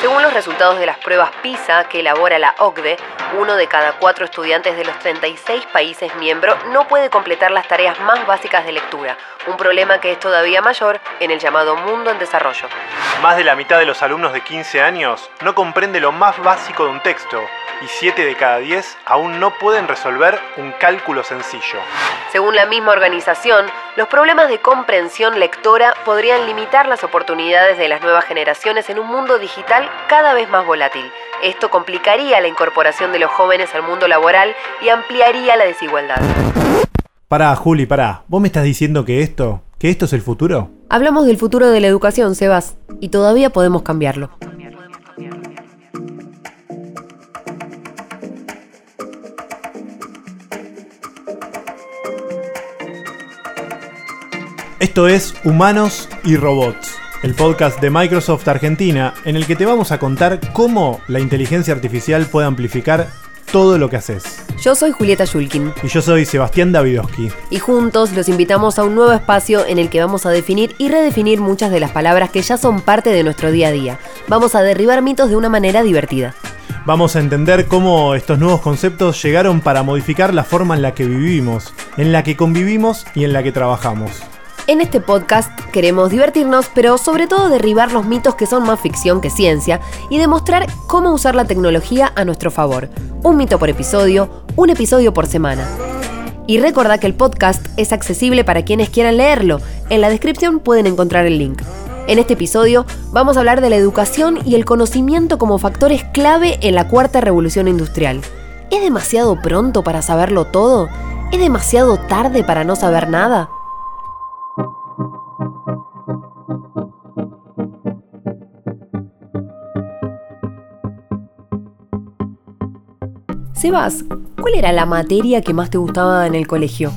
Según los resultados de las pruebas PISA que elabora la OCDE, uno de cada cuatro estudiantes de los 36 países miembros no puede completar las tareas más básicas de lectura, un problema que es todavía mayor en el llamado mundo en desarrollo. Más de la mitad de los alumnos de 15 años no comprende lo más básico de un texto y 7 de cada 10 aún no pueden resolver un cálculo sencillo. Según la misma organización, los problemas de comprensión lectora podrían limitar las oportunidades de las nuevas generaciones en un mundo digital cada vez más volátil. Esto complicaría la incorporación de los jóvenes al mundo laboral y ampliaría la desigualdad. Pará, Juli, pará. ¿Vos me estás diciendo que esto, que esto es el futuro? Hablamos del futuro de la educación, Sebas, y todavía podemos cambiarlo. Esto es Humanos y Robots, el podcast de Microsoft Argentina en el que te vamos a contar cómo la inteligencia artificial puede amplificar todo lo que haces. Yo soy Julieta Shulkin. Y yo soy Sebastián Davidowski. Y juntos los invitamos a un nuevo espacio en el que vamos a definir y redefinir muchas de las palabras que ya son parte de nuestro día a día. Vamos a derribar mitos de una manera divertida. Vamos a entender cómo estos nuevos conceptos llegaron para modificar la forma en la que vivimos, en la que convivimos y en la que trabajamos. En este podcast queremos divertirnos, pero sobre todo derribar los mitos que son más ficción que ciencia y demostrar cómo usar la tecnología a nuestro favor. Un mito por episodio, un episodio por semana. Y recuerda que el podcast es accesible para quienes quieran leerlo. En la descripción pueden encontrar el link. En este episodio vamos a hablar de la educación y el conocimiento como factores clave en la cuarta revolución industrial. ¿Es demasiado pronto para saberlo todo? ¿Es demasiado tarde para no saber nada? Sebas, ¿cuál era la materia que más te gustaba en el colegio?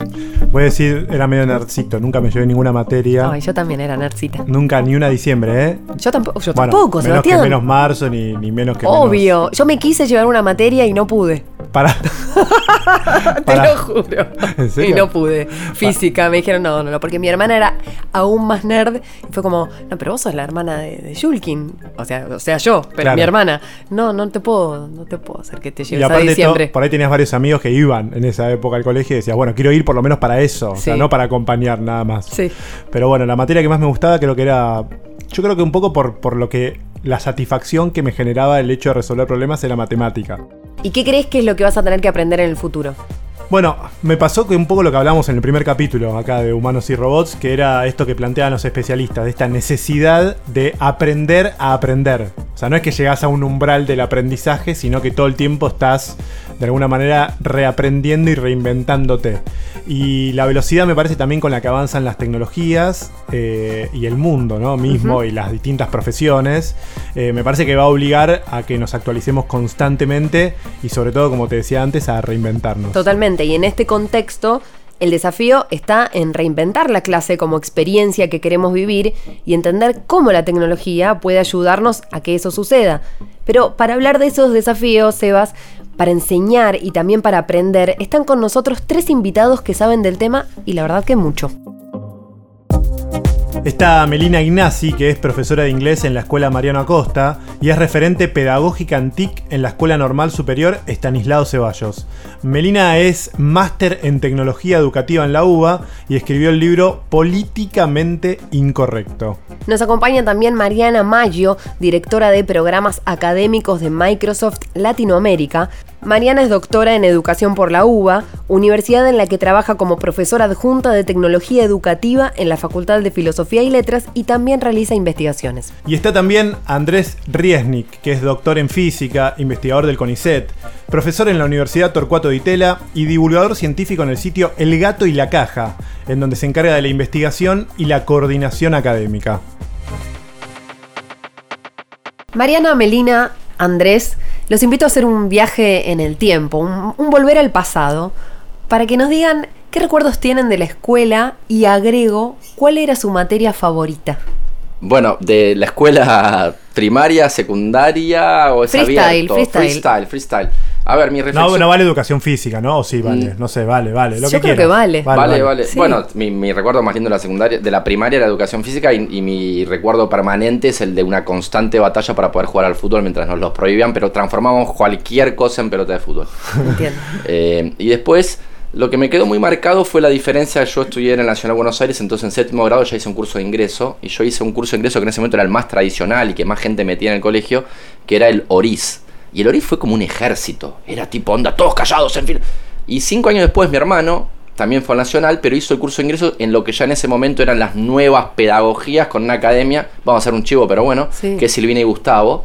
Voy a decir, era medio nerdcito, nunca me llevé ninguna materia. Ay, yo también era nerdcita. Nunca, ni una diciembre, ¿eh? Yo tampoco, yo tampoco, menos Sebastián. Que menos marzo, ni, ni menos que Obvio, yo me quise llevar una materia y no pude. Para. Te lo juro. ¿En serio? Y no pude. Física, me dijeron no, no, no, porque mi hermana era aún más nerd. Y fue como, no, pero vos sos la hermana de, de Shulkin. O sea, o sea, yo, pero Claro. mi hermana. No, no te puedo, no te puedo hacer que te Y lleves a aparte, diciembre. todo- por ahí tenías varios amigos que iban en esa época al colegio y decías, bueno, quiero ir por lo menos para eso, o sea, no para acompañar nada más. Sí. Pero bueno, la materia que más me gustaba creo que era. Yo creo que un poco por, por lo que. La satisfacción que me generaba el hecho de resolver problemas era matemática. ¿Y qué crees que es lo que vas a tener que aprender en el futuro? Bueno, me pasó que un poco lo que hablamos en el primer capítulo acá de Humanos y Robots, que era esto que planteaban los especialistas, de esta necesidad de aprender a aprender. O sea, no es que llegás a un umbral del aprendizaje, sino que todo el tiempo estás de alguna manera reaprendiendo y reinventándote. Y la velocidad me parece también con la que avanzan las tecnologías eh, y el mundo ¿no? mismo y las distintas profesiones, eh, me parece que va a obligar a que nos actualicemos constantemente y sobre todo, como te decía antes, a reinventarnos. Totalmente. Y en este contexto, el desafío está en reinventar la clase como experiencia que queremos vivir y entender cómo la tecnología puede ayudarnos a que eso suceda. Pero para hablar de esos desafíos, Sebas, para enseñar y también para aprender, están con nosotros tres invitados que saben del tema y la verdad que mucho. Está Melina Ignasi, que es profesora de inglés en la Escuela Mariano Acosta y es referente pedagógica en TIC en la Escuela Normal Superior Estanislao Ceballos. Melina es máster en tecnología educativa en la UBA y escribió el libro Políticamente Incorrecto. Nos acompaña también Mariana Maggio, directora de programas académicos de Microsoft Latinoamérica. Mariana es doctora en educación por la UBA, universidad en la que trabaja como profesora adjunta de tecnología educativa en la Facultad de Filosofía y Letras y también realiza investigaciones. Y está también Andrés Riesnik, que es doctor en física, investigador del CONICET, profesor en la Universidad Torcuato Di Tella y divulgador científico en el sitio El Gato y la Caja, en donde se encarga de la investigación y la coordinación académica. Mariana, Melina, Andrés, los invito a hacer un viaje en el tiempo, un, un volver al pasado, para que nos digan qué recuerdos tienen de la escuela y agrego cuál era su materia favorita. Bueno, de la escuela primaria, secundaria o es Freestyle, abierto? freestyle. freestyle, freestyle. A ver, mi No, reflexión... no vale educación física, ¿no? O sí, vale. Mm. No sé, vale, vale. Lo Yo que creo que vale. Vale, vale. Sí. Bueno, mi, mi recuerdo más lindo de la secundaria, de la primaria era educación física y, y mi recuerdo permanente es el de una constante batalla para poder jugar al fútbol mientras nos los prohibían, pero transformábamos cualquier cosa en pelota de fútbol. Entiendo. Eh, y después, lo que me quedó muy marcado fue la diferencia. Yo estudié en el Nacional Buenos Aires, entonces en séptimo grado ya hice un curso de ingreso. Y yo hice un curso de ingreso que en ese momento era el más tradicional y que más gente metía en el colegio, que era el ORIS. Y el ORIS fue como un ejército. Era tipo, onda, todos callados, en fin. Y cinco años después, mi hermano también fue al Nacional, pero hizo el curso de ingreso en lo que ya en ese momento eran las nuevas pedagogías con una academia. Vamos a hacer un chivo, pero bueno, Sí. que es Silvina y Gustavo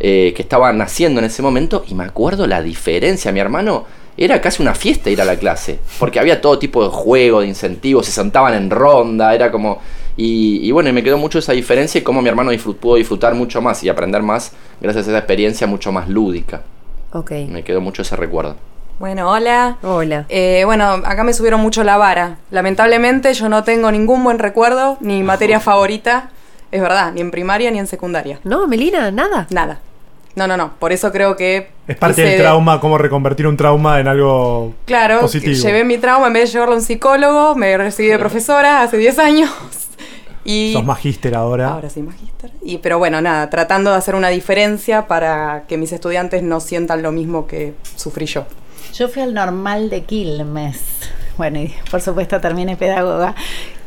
eh, que estaban naciendo en ese momento y me acuerdo la diferencia. Mi hermano era casi una fiesta ir a la clase, porque había todo tipo de juego, de incentivos, se sentaban en ronda, era como... Y, y bueno, y me quedó mucho esa diferencia y cómo mi hermano disfrut- pudo disfrutar mucho más y aprender más gracias a esa experiencia mucho más lúdica. Ok. Me quedó mucho ese recuerdo. Bueno, hola. Hola. Eh, bueno, acá me subieron mucho la vara. Lamentablemente yo no tengo ningún buen recuerdo, ni materia favorita. Es verdad, ni en primaria ni en secundaria. No, Melina, nada. Nada. No, no, no. Por eso creo que... Es parte del trauma, cómo reconvertir un trauma en algo Claro, positivo. llevé mi trauma en vez de llevarlo a un psicólogo, me recibí de profesora hace 10 años. Y Sos magíster ahora. ahora soy magíster. Y pero bueno, nada, tratando de hacer una diferencia para que mis estudiantes no sientan lo mismo que sufrí yo. Yo fui al normal de Quilmes. Bueno, y por supuesto terminé pedagoga.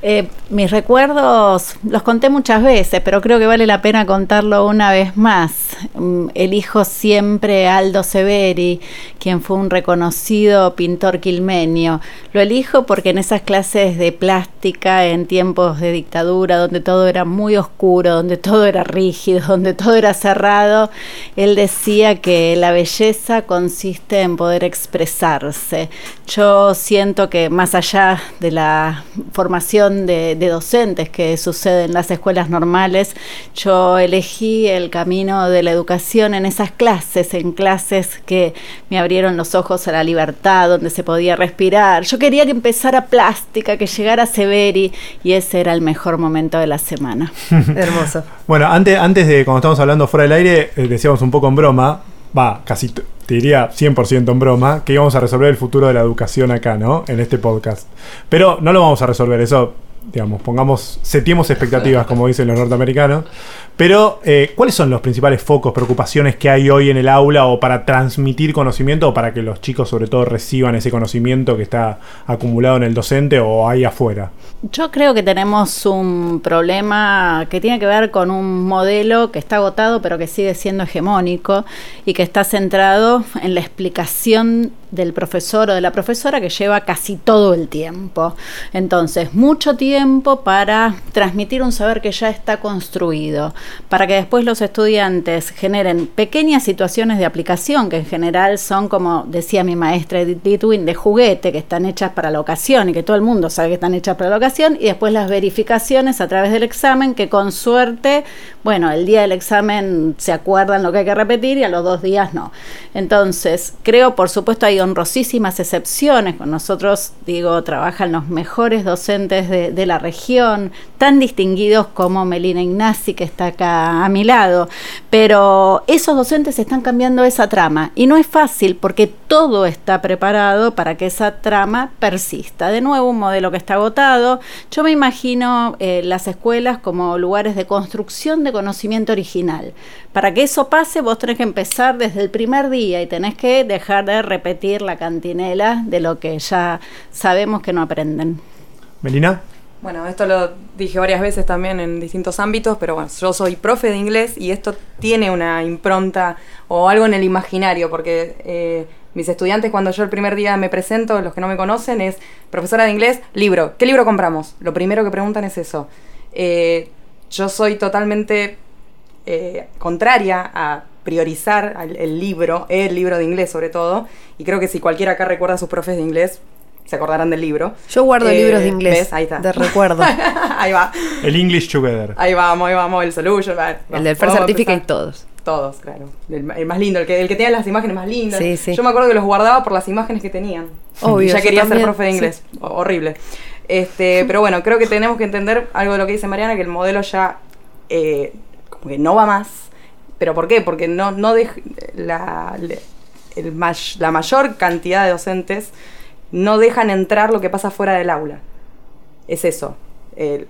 Eh, mis recuerdos los conté muchas veces, pero creo que vale la pena contarlo una vez más. Mm, Elijo siempre Aldo Severi, quien fue un reconocido pintor quilmenio. Lo elijo porque en esas clases de plástica, en tiempos de dictadura, donde todo era muy oscuro, donde todo era rígido, donde todo era cerrado, él decía que la belleza consiste en poder expresarse. Yo siento que más allá de la formación de, de docentes que sucede en las escuelas normales, yo elegí el camino de la educación en esas clases, en clases que me abrieron los ojos a la libertad, donde se podía respirar. Yo quería que empezara plástica, que llegara Severi, y ese era el mejor momento de la semana. Hermoso. Bueno, antes, antes de cuando estábamos hablando fuera del aire, eh, decíamos un poco en broma, va, casi te diría 100% en broma, que íbamos a resolver el futuro de la educación acá, ¿no? En este podcast. Pero no lo vamos a resolver, eso, digamos, pongamos, setiemos expectativas, como dicen los norteamericanos. Pero, eh, ¿cuáles son los principales focos, preocupaciones que hay hoy en el aula o para transmitir conocimiento o para que los chicos sobre todo reciban ese conocimiento que está acumulado en el docente o ahí afuera? Yo creo que tenemos un problema que tiene que ver con un modelo que está agotado pero que sigue siendo hegemónico y que está centrado en la explicación del profesor o de la profesora que lleva casi todo el tiempo. Entonces, mucho tiempo para transmitir un saber que ya está construido, para que después los estudiantes generen pequeñas situaciones de aplicación que en general son como decía mi maestra Edith Litwin de juguete que están hechas para la ocasión y que todo el mundo sabe que están hechas para la ocasión y después las verificaciones a través del examen que con suerte, bueno, el día del examen se acuerdan lo que hay que repetir y a los dos días no. Entonces, creo, por supuesto, hay honrosísimas excepciones. Con nosotros, digo, trabajan los mejores docentes de, de la región, tan distinguidos como Melina Ignasi, que está acá a mi lado. Pero esos docentes están cambiando esa trama y no es fácil porque todo está preparado para que esa trama persista. De nuevo, un modelo que está agotado. Yo me imagino eh, las escuelas como lugares de construcción de conocimiento original. Para que eso pase, vos tenés que empezar desde el primer día y tenés que dejar de repetir la cantinela de lo que ya sabemos que no aprenden. Melina. Bueno, esto lo dije varias veces también en distintos ámbitos, pero bueno, yo soy profe de inglés y esto tiene una impronta o algo en el imaginario, porque eh, mis estudiantes cuando yo el primer día me presento, los que no me conocen, es profesora de inglés, libro. ¿Qué libro compramos? Lo primero que preguntan es eso. Eh, yo soy totalmente eh, contraria a priorizar el libro, el libro de inglés sobre todo, y creo que si cualquiera acá recuerda a sus profes de inglés, se acordarán del libro. Yo guardo Eh, libros de inglés. ¿ves? Ahí está. De recuerdo. ahí va. El English Together. Ahí vamos, ahí vamos, el solution. va, El del First Certificate empezar. todos. Todos, claro. El, el más lindo, el que, el que tenía las imágenes más lindas. Sí, sí. Yo me acuerdo que los guardaba por las imágenes que tenían. Obvio, Y ya quería ser profe de inglés. Ho- Horrible. Este, pero bueno, creo que tenemos que entender algo de lo que dice Mariana, que el modelo ya eh, como que no va más. ¿Pero por qué? Porque no, no dej- la, el la mayor cantidad de docentes no dejan entrar lo que pasa fuera del aula. Es eso.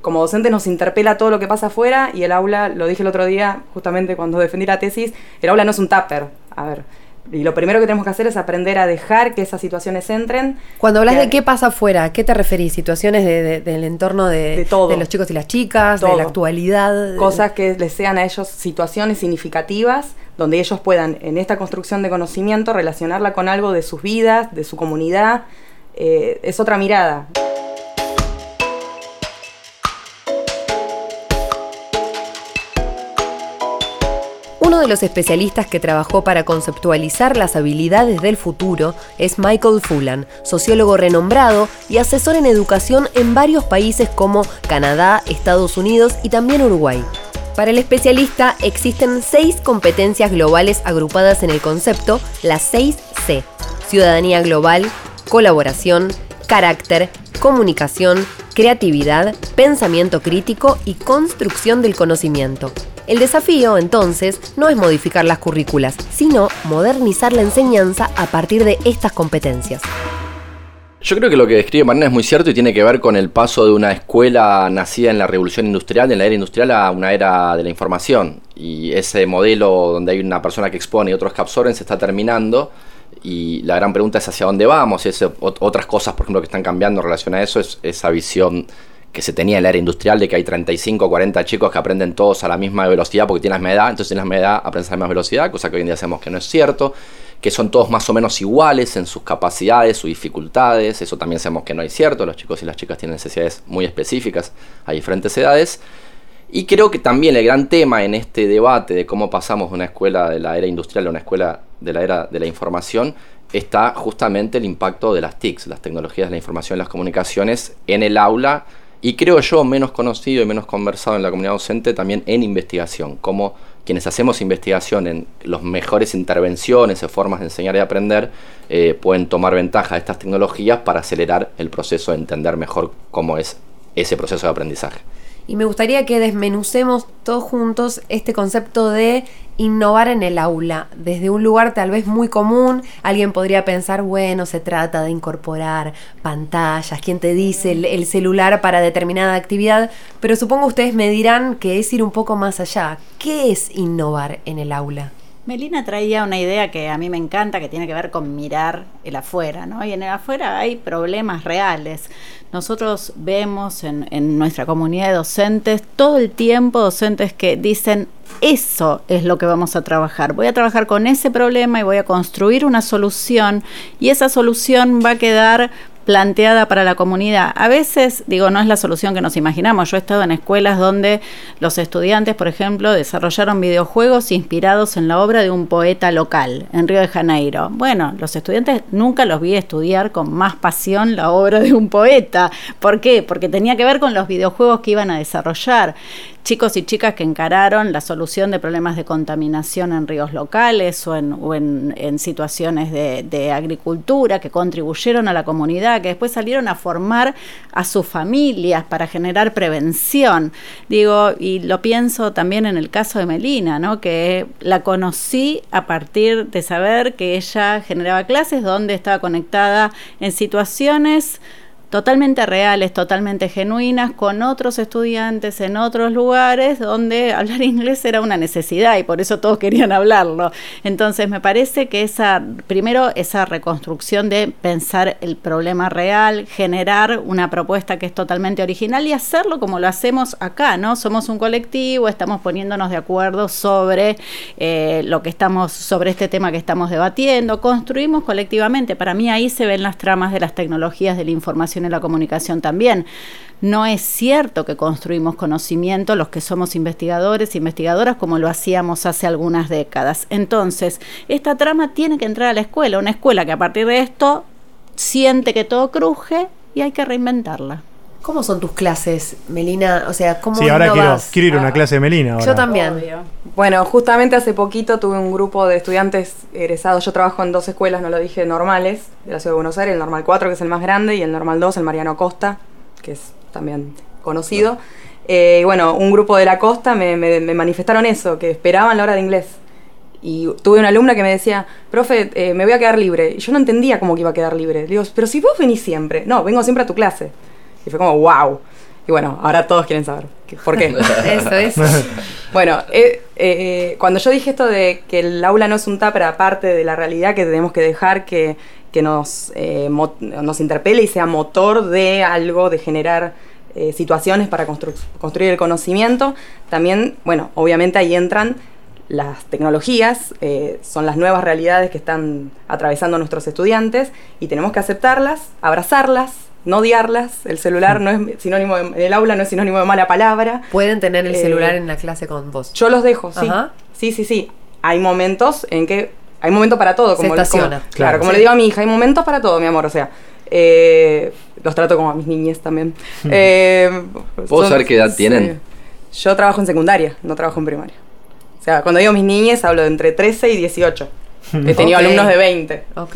como docentes nos interpela todo lo que pasa afuera y el aula, lo dije el otro día, justamente cuando defendí la tesis, el aula no es un tupper. A ver, y lo primero que tenemos que hacer es aprender a dejar que esas situaciones entren. Cuando hablas de qué pasa afuera, ¿a qué te referís? ¿Situaciones del entorno de, de, los chicos y las chicas, de la actualidad? Cosas que les sean a ellos situaciones significativas, donde ellos puedan, en esta construcción de conocimiento, relacionarla con algo de sus vidas, de su comunidad. Eh, es otra mirada. Uno de los especialistas que trabajó para conceptualizar las habilidades del futuro es Michael Fullan, sociólogo renombrado y asesor en educación en varios países como Canadá, Estados Unidos y también Uruguay. Para el especialista existen seis competencias globales agrupadas en el concepto, las seis C. Ciudadanía global, colaboración, carácter, comunicación, creatividad, pensamiento crítico y construcción del conocimiento. El desafío, entonces, no es modificar las currículas, sino modernizar la enseñanza a partir de estas competencias. Yo creo que lo que describe Marina es muy cierto y tiene que ver con el paso de una escuela nacida en la revolución industrial, en la era industrial, a una era de la información. Y ese modelo donde hay una persona que expone y otros que absorben se está terminando. Y la gran pregunta es hacia dónde vamos. Y otras cosas, por ejemplo, que están cambiando en relación a eso es esa visión que se tenía en la era industrial de que hay 35 o 40 chicos que aprenden todos a la misma velocidad porque tienen la misma edad, entonces en la misma edad aprenden a la misma velocidad, cosa que hoy en día sabemos que no es cierto, que son todos más o menos iguales en sus capacidades, sus dificultades, eso también sabemos que no es cierto, los chicos y las chicas tienen necesidades muy específicas a diferentes edades. Y creo que también el gran tema en este debate de cómo pasamos de una escuela de la era industrial a una escuela de la era de la información está justamente el impacto de las TICs, las tecnologías de la información y las comunicaciones, en el aula y creo yo menos conocido y menos conversado en la comunidad docente también en investigación, como quienes hacemos investigación en las mejores intervenciones o formas de enseñar y aprender eh, pueden tomar ventaja de estas tecnologías para acelerar el proceso de entender mejor cómo es ese proceso de aprendizaje. Y me gustaría que desmenucemos todos juntos este concepto de innovar en el aula. Desde un lugar tal vez muy común, alguien podría pensar, bueno, se trata de incorporar pantallas, quién te dice el, celular para determinada actividad, pero supongo ustedes me dirán que es ir un poco más allá. ¿Qué es innovar en el aula? Melina traía una idea que a mí me encanta, que tiene que ver con mirar el afuera, ¿no? Y en el afuera hay problemas reales. Nosotros vemos en, nuestra comunidad de docentes todo el tiempo docentes que dicen, eso es lo que vamos a trabajar. Voy a trabajar con ese problema y voy a construir una solución y esa solución va a quedar planteada para la comunidad. A veces, digo, no es la solución que nos imaginamos. Yo he estado en escuelas donde los estudiantes, por ejemplo, desarrollaron videojuegos inspirados en la obra de un poeta local en Río de Janeiro. Bueno, los estudiantes nunca los vi estudiar con más pasión la obra de un poeta. ¿Por qué? Porque tenía que ver con los videojuegos que iban a desarrollar chicos y chicas que encararon la solución de problemas de contaminación en ríos locales o en, en, situaciones de, de, agricultura, que contribuyeron a la comunidad, que después salieron a formar a sus familias para generar prevención. Digo, y lo pienso también en el caso de Melina, ¿no? que la conocí a partir de saber que ella generaba clases donde estaba conectada en situaciones totalmente reales, totalmente genuinas, con otros estudiantes en otros lugares donde hablar inglés era una necesidad y por eso todos querían hablarlo. Entonces me parece que esa, primero, esa reconstrucción de pensar el problema real, generar una propuesta que es totalmente original y hacerlo como lo hacemos acá, ¿no? Somos un colectivo, estamos poniéndonos de acuerdo sobre eh, lo que estamos, sobre este tema que estamos debatiendo, construimos colectivamente. Para mí ahí se ven las tramas de las tecnologías de la información en la comunicación también. No es cierto que construimos conocimiento los que somos investigadores, investigadoras, como lo hacíamos hace algunas décadas. Entonces, esta trama tiene que entrar a la escuela, una escuela que a partir de esto siente que todo cruje y hay que reinventarla. ¿Cómo son tus clases, Melina? O sea, ¿cómo Sí, ahora quiero, quiero, ir a una clase de Melina. Yo también. Bueno, justamente hace poquito tuve un grupo de estudiantes egresados. Yo trabajo en dos escuelas, no lo dije, normales, de la Ciudad de Buenos Aires, el Normal 4, que es el más grande, y el Normal 2, el Mariano Costa, que es también conocido. Eh, y bueno, un grupo de la costa me, me manifestaron eso, que esperaban la hora de inglés y tuve una alumna que me decía, profe, eh, me voy a quedar libre. Y yo no entendía cómo que iba a quedar libre. Digo, pero si vos venís siempre. No, vengo siempre a tu clase. Y fue como, wow. Y bueno, ahora todos quieren saber. ¿Por qué? Eso es. Bueno, eh, eh, cuando yo dije esto de que el aula no es un tupper aparte de la realidad que tenemos que dejar que, que nos, eh, nos interpele y sea motor de algo, de generar eh, situaciones para constru- construir el conocimiento, también, bueno, obviamente ahí entran las tecnologías, eh, son las nuevas realidades que están atravesando nuestros estudiantes y tenemos que aceptarlas, abrazarlas, no odiarlas. El celular no es sinónimo de, en el aula no es sinónimo de mala palabra. Pueden tener el Eh, celular en la clase con vos. Yo los dejo, sí. Ajá. Sí, sí, sí. Hay momentos en que. Hay momentos para todo. Se Como, estaciona. como- claro, Claro. como Sí. le digo a mi hija, hay momentos para todo, mi amor. O sea, eh, los trato como a mis niñas también. Eh, ¿Puedo saber qué edad tienen? sí. Yo trabajo en secundaria, no trabajo en primaria. O sea, cuando digo mis niñas, hablo de entre 13 y 18. He tenido alumnos de 20. Ok.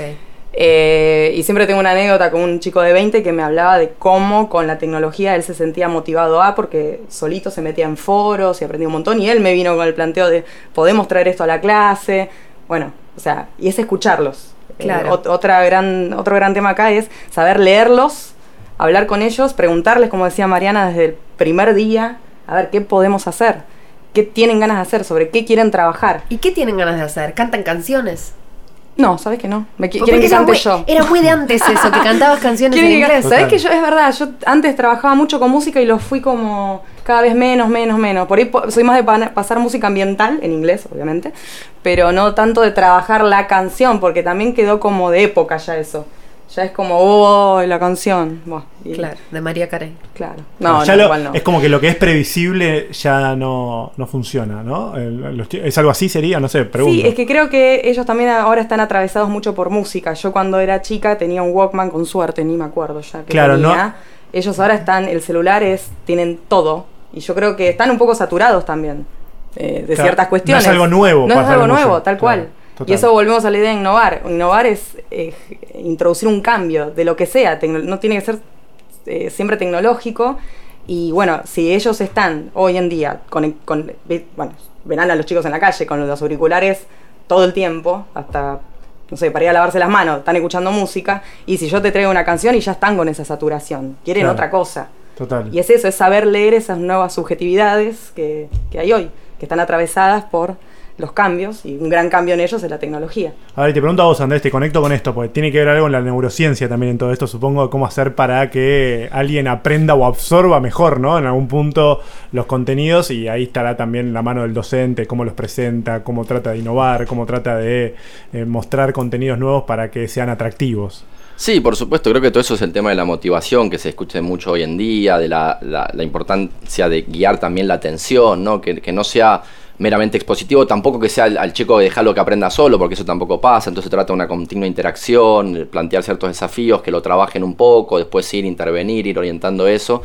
Eh, y siempre tengo una anécdota con un chico de 20 que me hablaba de cómo con la tecnología él se sentía motivado a, porque solito se metía en foros y aprendía un montón. Y él me vino con el planteo de, podemos traer esto a la clase. Bueno, o sea, y es escucharlos. Eh, Claro. ot- otra gran, otro gran tema acá es saber leerlos, hablar con ellos, preguntarles, como decía Mariana, desde el primer día, a ver qué podemos hacer, qué tienen ganas de hacer, sobre qué quieren trabajar. ¿Y qué tienen ganas de hacer? ¿Cantan canciones? No, ¿sabes que no? Me qui- quieren que era cante muy, yo. Era muy de antes eso, que cantabas canciones en inglés. ¿Sabes que yo, es verdad, yo antes trabajaba mucho con música y lo fui como cada vez menos, menos, menos. Por ahí po- soy más de pa- pasar música ambiental, en inglés, obviamente, pero no tanto de trabajar la canción, porque también quedó como de época ya eso. Ya es como, oh, la canción. Y- Claro, de María Carey. Claro. No, Ya no, lo- igual no. Es como que lo que es previsible ya no, no funciona, ¿no? ¿Es algo así sería? No sé, pregunto. Sí, es que creo que ellos también ahora están atravesados mucho por música. Yo cuando era chica tenía un Walkman con suerte, ni me acuerdo ya que Claro, no- tenía. Ellos ahora están, el celular es, tienen todo. Y yo creo que están un poco saturados también eh, de Claro, ciertas no cuestiones. es algo nuevo No es algo nuevo, tal claro, cual. Total. Y eso volvemos a la idea de innovar. Innovar es eh, introducir un cambio de lo que sea. No tiene que ser eh, siempre tecnológico. Y bueno, si ellos están hoy en día con, bueno, verán a los chicos en la calle con los auriculares todo el tiempo, hasta, no sé, para ir a lavarse las manos, están escuchando música, y si yo te traigo una canción y ya están con esa saturación, quieren Claro. otra cosa. Total. Y es eso, es saber leer esas nuevas subjetividades que, que hay hoy, que están atravesadas por los cambios, y un gran cambio en ellos es la tecnología. A ver, te pregunto a vos, Andrés, te conecto con esto, porque tiene que ver algo con la neurociencia también en todo esto, supongo, cómo hacer para que alguien aprenda o absorba mejor, ¿no? En algún punto los contenidos y ahí estará también la mano del docente, cómo los presenta, cómo trata de innovar, cómo trata de eh, mostrar contenidos nuevos para que sean atractivos. Sí, por supuesto, creo que todo eso es el tema de la motivación que se escucha mucho hoy en día, de la, la- la importancia de guiar también la atención, ¿no? Que, que no sea meramente expositivo, tampoco que sea al, chico dejarlo que aprenda solo, porque eso tampoco pasa, entonces trata de una continua interacción, plantear ciertos desafíos, que lo trabajen un poco, después ir, intervenir, ir orientando eso.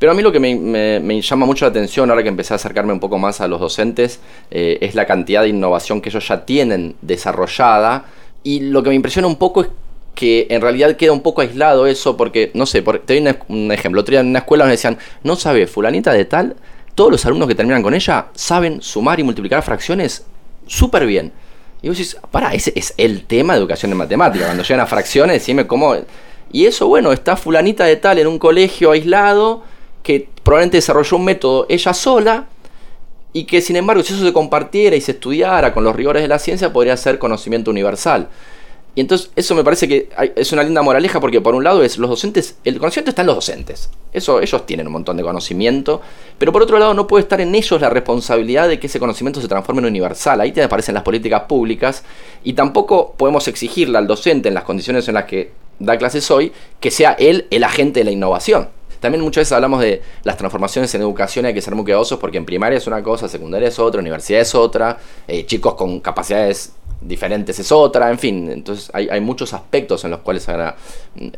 Pero a mí lo que me, llama mucho la atención, ahora que empecé a acercarme un poco más a los docentes, eh, es la cantidad de innovación que ellos ya tienen desarrollada. Y lo que me impresiona un poco es que en realidad queda un poco aislado eso, porque, no sé, por- te doy un, ejemplo. Otro día en una escuela nos decían, no sabe, fulanita de tal, todos los alumnos que terminan con ella saben sumar y multiplicar fracciones súper bien. Y vos decís, pará, ese es el tema de educación en matemática. Cuando llegan a fracciones, decime cómo. Y eso, bueno, está fulanita de tal en un colegio aislado que probablemente desarrolló un método ella sola y que sin embargo si eso se compartiera y se estudiara con los rigores de la ciencia podría ser conocimiento universal. Y entonces eso me parece que es una linda moraleja porque por un lado es los docentes, el conocimiento está en los docentes, eso ellos tienen un montón de conocimiento, pero por otro lado no puede estar en ellos la responsabilidad de que ese conocimiento se transforme en universal, ahí te aparecen las políticas públicas y tampoco podemos exigirle al docente en las condiciones en las que da clases hoy que sea él el agente de la innovación. También muchas veces hablamos de las transformaciones en educación y hay que ser muy cuidadosos porque en primaria es una cosa, secundaria es otra, universidad es otra, eh, chicos con capacidades diferentes es otra, en fin. Entonces hay, hay muchos aspectos en los cuales habrá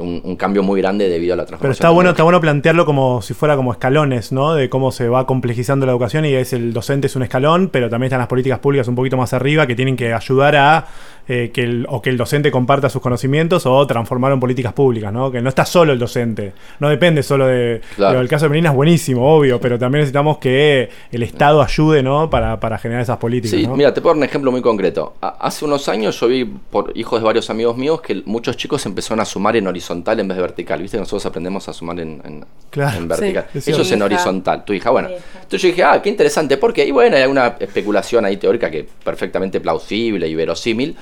un, un cambio muy grande debido a la transformación. Pero está bueno, está bueno plantearlo como si fuera como escalones, ¿no? De cómo se va complejizando la educación y es el docente es un escalón, pero también están las políticas públicas un poquito más arriba que tienen que ayudar a eh, que el, o que el docente comparta sus conocimientos o transformarlo en políticas públicas, ¿no? Que no está solo el docente, no depende solo de... Claro. el caso de Melina es buenísimo, obvio, pero también necesitamos que el Estado ayude, ¿no? Para, para generar esas políticas, Sí, ¿no? mira, te puedo dar un ejemplo muy concreto. A- hace unos años yo vi por hijos de varios amigos míos que muchos chicos empezaron a sumar en horizontal en vez de vertical. Viste que nosotros aprendemos a sumar en, en- Claro. en vertical. Sí, es Ellos en horizontal. Tu hija, bueno. Hija. Entonces yo dije, ah, qué interesante. ¿Por qué? Y bueno, hay una especulación ahí teórica que perfectamente plausible y verosímil.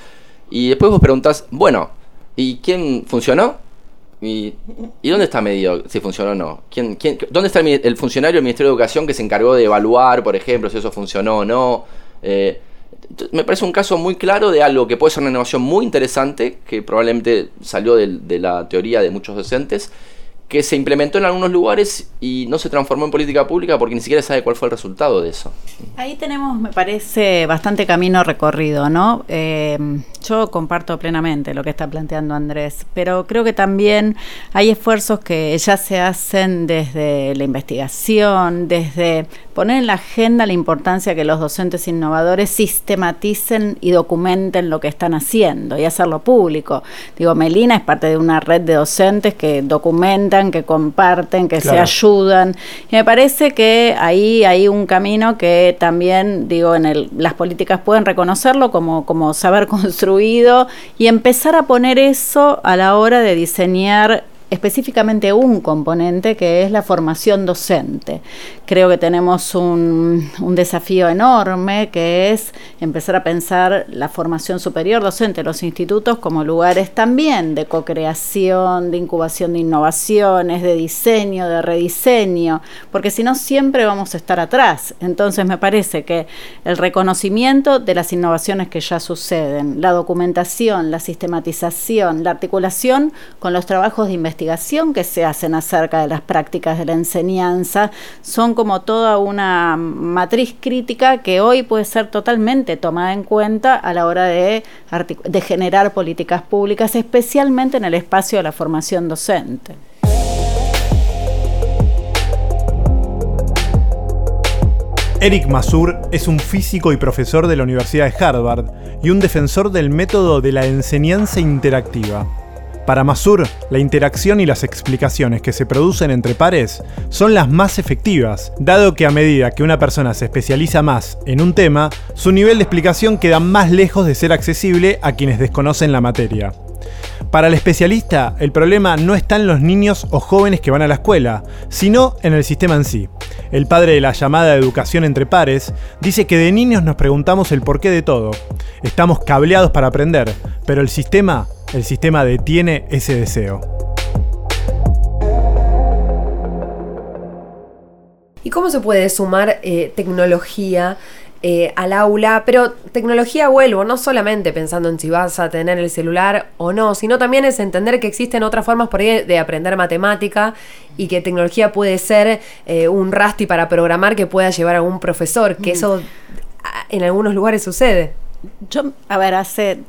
Y después vos preguntás, bueno, ¿y quién funcionó? ¿Y, ¿y dónde está medido si funcionó o no? ¿Quién, quién, ¿Dónde está el, funcionario del Ministerio de Educación que se encargó de evaluar, por ejemplo, si eso funcionó o no? Eh, me parece un caso muy claro de algo que puede ser una innovación muy interesante, que probablemente salió de, la teoría de muchos docentes, que se implementó en algunos lugares y no se transformó en política pública porque ni siquiera sabe cuál fue el resultado de eso. Ahí tenemos, me parece, bastante camino recorrido, ¿no? Eh, yo comparto plenamente lo que está planteando Andrés, pero creo que también hay esfuerzos que ya se hacen desde la investigación, desde poner en la agenda la importancia que los docentes innovadores sistematicen y documenten lo que están haciendo y hacerlo público. Digo, Melina es parte de una red de docentes que documentan, que comparten, que se ayudan. Y me parece que ahí hay un camino que también, digo, en el, las políticas pueden reconocerlo como, como saber y empezar a poner eso a la hora de diseñar específicamente un componente que es la formación docente. Creo que tenemos un, un desafío enorme que es empezar a pensar la formación superior docente, los institutos como lugares también de co-creación, de incubación de innovaciones, de diseño, de rediseño, porque si no siempre vamos a estar atrás. Entonces me parece que el reconocimiento de las innovaciones que ya suceden, la documentación, la sistematización, la articulación con los trabajos de investigación que se hacen acerca de las prácticas de la enseñanza, son como toda una matriz crítica que hoy puede ser totalmente tomada en cuenta a la hora de, de generar políticas públicas, especialmente en el espacio de la formación docente. Eric Masur es un físico y profesor de la Universidad de Harvard y un defensor del método de la enseñanza interactiva. Para Masur, la interacción y las explicaciones que se producen entre pares son las más efectivas, dado que a medida que una persona se especializa más en un tema, su nivel de explicación queda más lejos de ser accesible a quienes desconocen la materia. Para el especialista, el problema no está en los niños o jóvenes que van a la escuela, sino en el sistema en sí. El padre de la llamada educación entre pares dice que de niños nos preguntamos el porqué de todo. Estamos cableados para aprender, pero el sistema, el sistema detiene ese deseo. ¿Y cómo se puede sumar eh, tecnología eh, al aula? Pero tecnología, vuelvo, no solamente pensando en si vas a tener el celular o no, sino también es entender que existen otras formas por ahí de aprender matemática y que tecnología puede ser eh, un rasti para programar que pueda llevar a un profesor, que eso ah, en algunos lugares sucede. Yo, a ver, hace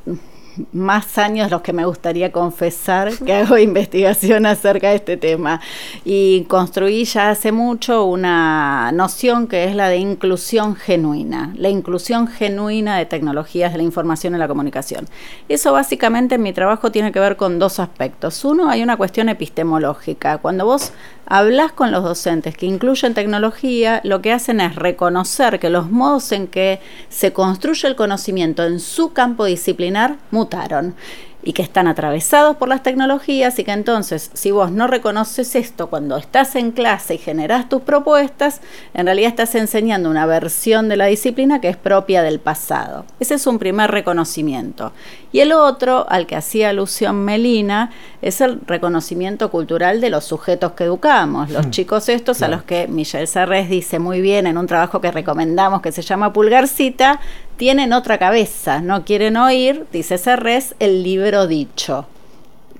más años los que me gustaría confesar que hago investigación acerca de este tema y construí ya hace mucho una noción que es la de inclusión genuina, la inclusión genuina de tecnologías de la información y la comunicación. Eso básicamente en mi trabajo tiene que ver con dos aspectos. Uno, hay una cuestión epistemológica. Cuando vos hablas con los docentes que incluyen tecnología, lo que hacen es reconocer que los modos en que se construye el conocimiento en su campo disciplinar mutaron y que están atravesados por las tecnologías y que entonces si vos no reconoces esto cuando estás en clase y generás tus propuestas, en realidad estás enseñando una versión de la disciplina que es propia del pasado. Ese es un primer reconocimiento. Y el otro, al que hacía alusión Melina, es el reconocimiento cultural de los sujetos que educamos, los chicos estos a los que Michelle Serres dice muy bien en un trabajo que recomendamos que se llama Pulgarcita, tienen otra cabeza, no quieren oír, dice Serres, el libro dicho.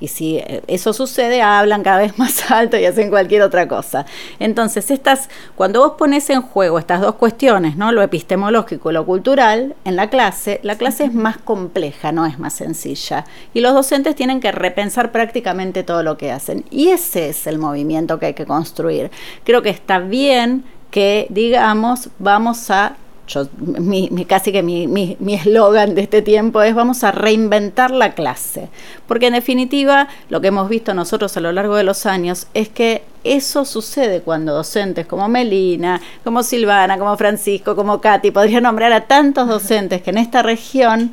Y si eh, eso sucede, hablan cada vez más alto y hacen cualquier otra cosa. Entonces, estas, cuando vos pones en juego estas dos cuestiones, ¿no? Lo epistemológico y lo cultural, en la clase, la clase es más compleja, no es más sencilla. Y los docentes tienen que repensar prácticamente todo lo que hacen. Y ese es el movimiento que hay que construir. Creo que está bien que digamos, vamos a yo, mi, casi que mi eslogan de este tiempo es vamos a reinventar la clase. Porque en definitiva, lo que hemos visto nosotros a lo largo de los años es que eso sucede cuando docentes como Melina, como Silvana, como Francisco, como Katy, podría nombrar a tantos docentes que en esta región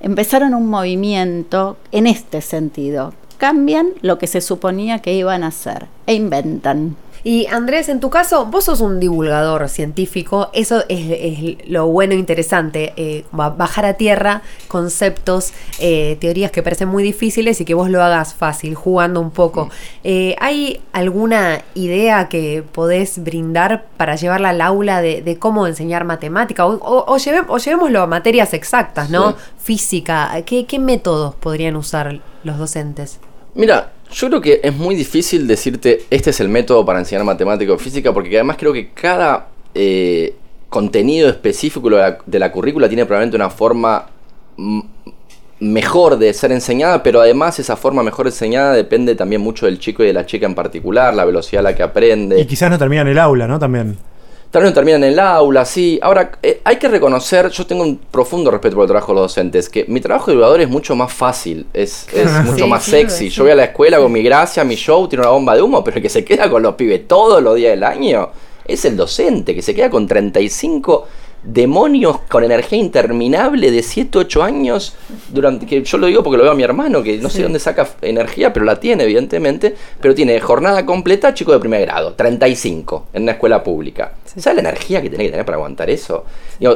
empezaron un movimiento en este sentido. Cambian lo que se suponía que iban a hacer e inventan. Y Andrés, en tu caso, vos sos un divulgador científico, eso es, lo bueno e interesante, eh, bajar a tierra conceptos, eh, teorías que parecen muy difíciles y que vos lo hagas fácil, jugando un poco. Eh, ¿Hay alguna idea que podés brindar para llevarla al aula de, cómo enseñar matemática? O, llevémoslo a materias exactas, ¿no? Física, ¿Qué, ¿qué métodos podrían usar los docentes? Mira, yo creo que es muy difícil decirte este es el método para enseñar matemática o física, porque además creo que cada eh, contenido específico de la, currícula tiene probablemente una forma mejor de ser enseñada, pero además esa forma mejor enseñada depende también mucho del chico y de la chica en particular, la velocidad a la que aprende. Y quizás no termina en el aula, ¿no? También. Tal vez no terminan en el aula, sí. Ahora, eh, hay que reconocer, yo tengo un profundo respeto por el trabajo de los docentes, que mi trabajo de educador es mucho más fácil, es, mucho más sexy. Yo voy a la escuela con mi gracia, mi show, tiene una bomba de humo, pero el que se queda con los pibes todos los días del año es el docente, que se queda con 35 demonios con energía interminable de 7, 8 años, durante que yo lo digo porque lo veo a mi hermano, que no sé dónde saca energía, pero la tiene, evidentemente, pero tiene jornada completa, chico de primer grado, 35, en una escuela pública. ¿Sabes la energía que tiene que tener para aguantar eso?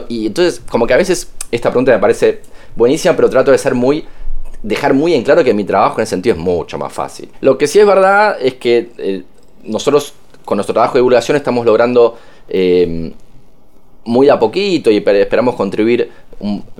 y entonces, como que a veces esta pregunta me parece buenísima, pero trato de ser muy dejar muy en claro que mi trabajo en ese sentido es mucho más fácil. Lo que sí es verdad es que eh, nosotros con nuestro trabajo de divulgación estamos logrando eh, muy a poquito y esperamos contribuir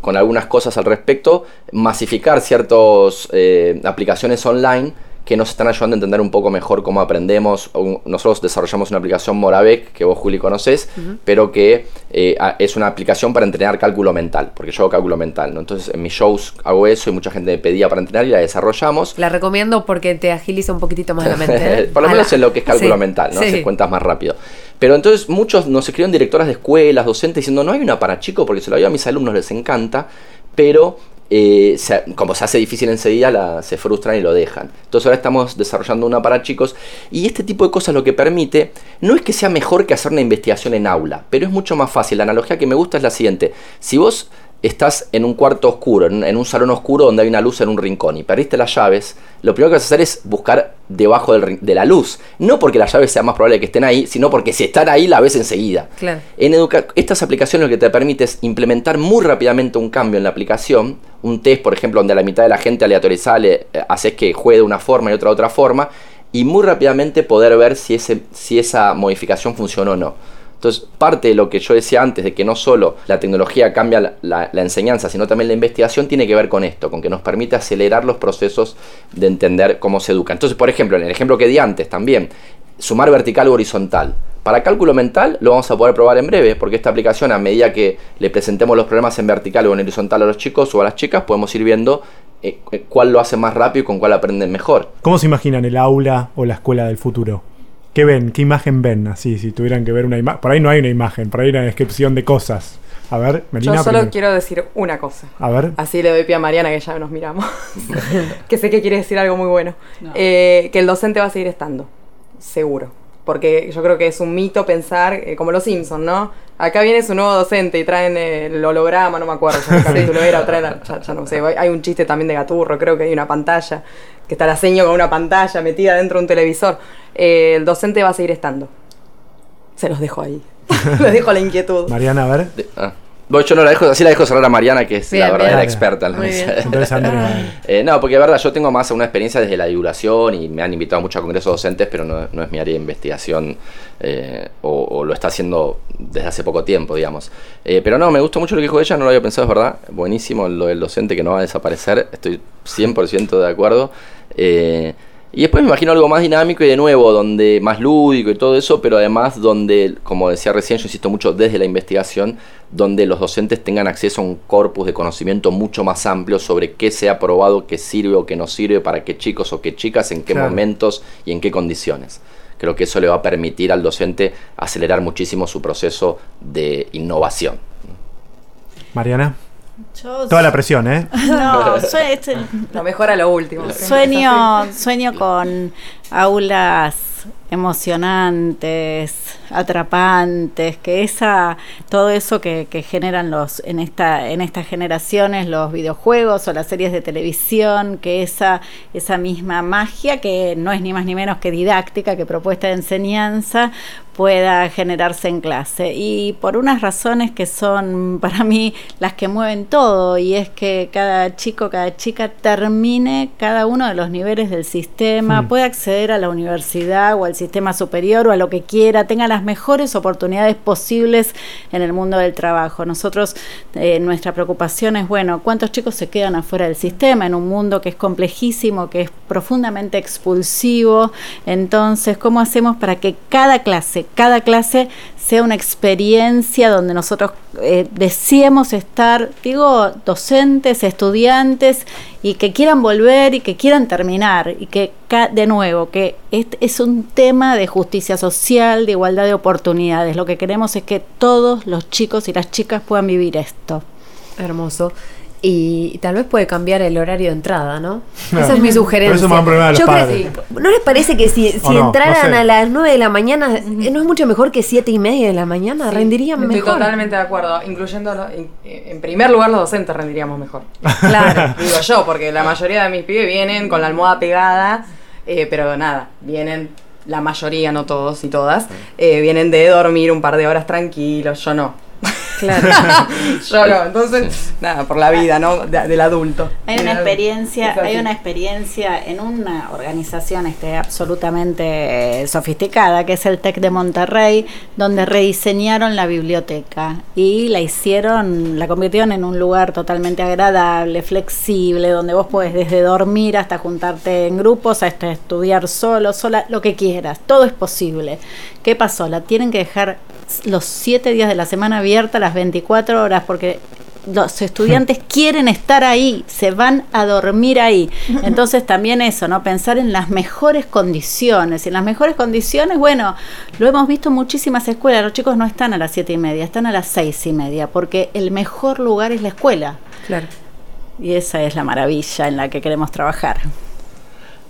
con algunas cosas al respecto, masificar ciertas eh, aplicaciones online que nos están ayudando a entender un poco mejor cómo aprendemos. Nosotros desarrollamos una aplicación Moravec, que vos, Juli, conoces, pero que eh, es una aplicación para entrenar cálculo mental, porque yo hago cálculo mental, ¿no? Entonces, en mis shows hago eso y mucha gente me pedía para entrenar y la desarrollamos. La recomiendo porque te agiliza un poquitito más la mente. ¿eh? Por lo menos en lo que es cálculo mental, ¿no? Se cuentas más rápido. Pero entonces muchos nos escriben directoras de escuelas, docentes, diciendo, no hay una para chicos, porque se lo digo a mis alumnos, les encanta, pero eh, como se hace difícil enseguida, se frustran y lo dejan. Entonces ahora estamos desarrollando una para chicos y este tipo de cosas lo que permite no es que sea mejor que hacer una investigación en aula, pero es mucho más fácil. La analogía que me gusta es la siguiente. Si vos estás en un cuarto oscuro, en, un salón oscuro donde hay una luz en un rincón y perdiste las llaves, lo primero que vas a hacer es buscar debajo de la luz. No porque las llaves sea más probable que estén ahí, sino porque si están ahí la ves enseguida. En estas aplicaciones lo que te permite es implementar muy rápidamente un cambio en la aplicación, un test, por ejemplo, donde a la mitad de la gente aleatorizada le eh, haces que juegue de una forma y otra de otra forma, y muy rápidamente poder ver si, ese, si esa modificación funcionó o no. Entonces, parte de lo que yo decía antes, de que no solo la tecnología cambia la, enseñanza, sino también la investigación, tiene que ver con esto, con que nos permite acelerar los procesos de entender cómo se educa. Entonces, por ejemplo, en el ejemplo que di antes también, sumar vertical o horizontal. Para cálculo mental lo vamos a poder probar en breve, porque esta aplicación, a medida que le presentemos los problemas en vertical o en horizontal a los chicos o a las chicas, podemos ir viendo eh, cuál lo hace más rápido y con cuál aprenden mejor. ¿Cómo se imaginan el aula o la escuela del futuro? ¿Qué ven? ¿Qué imagen ven? Así, si tuvieran que ver una imagen. Por ahí no hay una imagen, por ahí hay una descripción de cosas. A ver, Melina. Yo solo quiero decir una cosa. A ver. Así le doy pie a Mariana, que ya nos miramos. que sé que quiere decir algo muy bueno. Eh, que el docente va a seguir estando. Seguro. Porque yo creo que es un mito pensar, eh, como los Simpsons, ¿no? Acá viene su nuevo docente y traen el holograma, no me acuerdo qué capítulo era, traen, ya, no sé, hay un chiste también de Gaturro, creo que hay una pantalla, que está la seño con una pantalla metida dentro de un televisor. Eh, el docente va a seguir estando. Se los dejo ahí. Les dejo la inquietud. Mariana, a ver. Ah, yo no la dejo, así la dejo cerrar a Mariana, que es Bien, la verdadera bien. experta en la mesa. Eh, no, porque de verdad yo tengo más una experiencia desde la divulgación y me han invitado mucho a congresos docentes, pero no, no es mi área de investigación eh, o, o lo está haciendo desde hace poco tiempo, digamos. Eh, pero no, me gustó mucho lo que dijo ella, no lo había pensado, es verdad. Buenísimo lo del docente que no va a desaparecer, estoy 100% de acuerdo. Eh, y después me imagino algo más dinámico y de nuevo, donde más lúdico y todo eso, pero además donde, como decía recién, yo insisto mucho desde la investigación, donde los docentes tengan acceso a un corpus de conocimiento mucho más amplio sobre qué se ha probado, qué sirve o qué no sirve, para qué chicos o qué chicas, en qué Claro. momentos y en qué condiciones. Creo que eso le va a permitir al docente acelerar muchísimo su proceso de innovación. Mariana, Yo toda la presión, ¿eh? No, sue- es el- Lo mejor a lo último. sueño, sueño con aulas emocionantes, atrapantes, que esa, todo eso que, que generan los en esta, en estas generaciones, los videojuegos o las series de televisión, que esa, esa misma magia que no es ni más ni menos que didáctica, que propuesta de enseñanza, pueda generarse en clase. Y por unas razones que son para mí las que mueven todo, y es que cada chico, cada chica termine cada uno de los niveles del sistema, Mm. pueda acceder a la universidad o al sistema superior o a lo que quiera, tenga las mejores oportunidades posibles en el mundo del trabajo. Nosotros, eh, nuestra preocupación es, bueno, ¿cuántos chicos se quedan afuera del sistema en un mundo que es complejísimo, que es profundamente expulsivo? Entonces, ¿cómo hacemos para que cada clase, cada clase sea una experiencia donde nosotros eh, deseemos estar, digo, docentes, estudiantes, y que quieran volver y que quieran terminar, y que, de nuevo, que este es un tema de justicia social, de igualdad de oportunidades. Lo que queremos es que todos los chicos y las chicas puedan vivir esto. Hermoso. Y tal vez puede cambiar el horario de entrada, ¿no? Esa es mi sugerencia. Pero eso es más un problema de los Yo creo-. ¿No les parece que si, si ¿O no? entraran No sé. a las 9 de la mañana, eh, ¿no es mucho mejor que 7 y media de la mañana? Rendirían Estoy mejor. totalmente de acuerdo, incluyendo, lo- en, en primer lugar, los docentes rendiríamos mejor. Claro. Digo yo, porque la mayoría de mis pibes vienen con la almohada pegada, eh, pero nada, vienen, la mayoría, no todos y todas, eh, vienen de dormir un par de horas tranquilos, yo no. Claro. yo no, entonces, nada, por la vida, ¿no? De- del adulto. Hay una experiencia, hay una experiencia en una organización este, absolutamente sofisticada, que es el TEC de Monterrey, donde rediseñaron la biblioteca y la hicieron, la convirtieron en un lugar totalmente agradable, flexible, donde vos podés desde dormir hasta juntarte en grupos, hasta estudiar solo, sola, lo que quieras, todo es posible. ¿Qué pasó? La tienen que dejar los siete días de la semana abierta, las 24 horas, porque los estudiantes quieren estar ahí, se van a dormir ahí. Entonces también eso, ¿no? Pensar en las mejores condiciones. Y en las mejores condiciones, bueno, lo hemos visto en muchísimas escuelas. Los chicos no están a las siete y media, están a las seis y media, porque el mejor lugar es la escuela. claro. Y esa es la maravilla en la que queremos trabajar.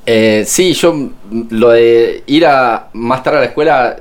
Eh, sí, yo mm, lo de ir a más tarde a la escuela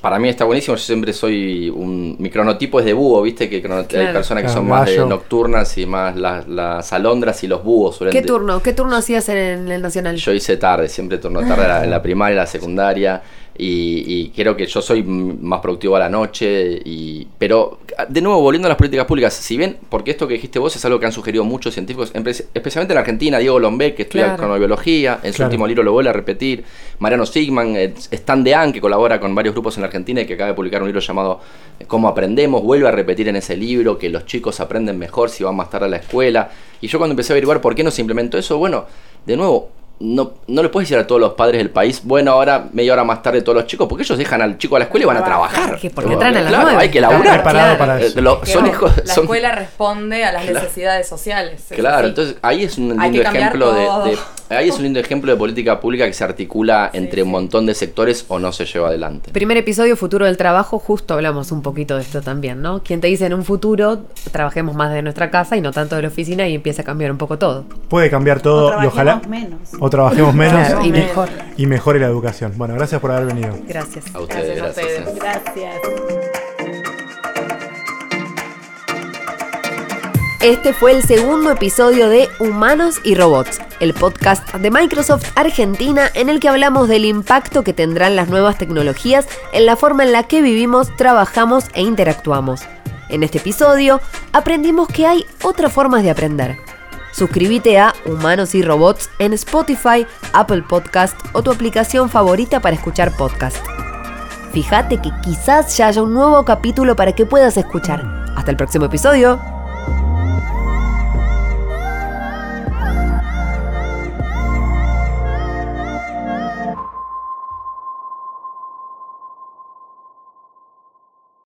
para mí está buenísimo. Yo siempre soy un mi cronotipo es de búho, viste que crono- hay Claro. personas que Claro, son más de nocturnas y más las, las alondras y los búhos. suelen ¿Qué de- turno? ¿Qué turno hacías en el Nacional? Yo hice tarde, siempre turno tarde en la, en la primaria, en la secundaria. Y, y creo que yo soy más productivo a la noche. Y, pero, de nuevo, volviendo a las políticas públicas, si bien, porque esto que dijiste vos es algo que han sugerido muchos científicos, especialmente en Argentina, Diego Lombé, que estudia Claro. cronobiología, en su último libro lo vuelve a repetir, Mariano Sigman, eh, Stan Dean, que colabora con varios grupos en la Argentina y que acaba de publicar un libro llamado eh, Cómo aprendemos, vuelve a repetir en ese libro que los chicos aprenden mejor si van más tarde a la escuela. Y yo cuando empecé a averiguar por qué no se implementó eso, bueno, de nuevo, no, no le puedes decir a todos los padres del país, bueno, ahora media hora más tarde todos los chicos, porque ellos dejan al chico a la escuela y van a trabajar. Que porque entran a las Claro, nueve. hay que laburar. preparado para Eh, eso. lo- Que son no, hijos, la son- escuela responde a las Claro. necesidades sociales. es Claro, entonces ahí es un Hay lindo ejemplo de, ahí es un lindo ejemplo de política pública que se articula entre un montón de sectores o no se lleva adelante. Primer episodio, Futuro del Trabajo, justo hablamos un poquito de esto también, ¿no? Quien te dice en un futuro, trabajemos más de nuestra casa y no tanto de la oficina y empieza a cambiar un poco todo. Puede cambiar todo O y ojalá. menos. O trabajemos menos Claro, y y, mejor. y mejore la educación. Bueno, gracias por haber venido. Gracias. A ustedes, Gracias a gracias. ustedes. Gracias. Este fue el segundo episodio de Humanos y Robots, el podcast de Microsoft Argentina en el que hablamos del impacto que tendrán las nuevas tecnologías en la forma en la que vivimos, trabajamos e interactuamos. En este episodio aprendimos que hay otras formas de aprender. Suscríbete a Humanos y Robots en Spotify, Apple Podcast o tu aplicación favorita para escuchar podcast. Fíjate que quizás ya haya un nuevo capítulo para que puedas escuchar. Hasta el próximo episodio.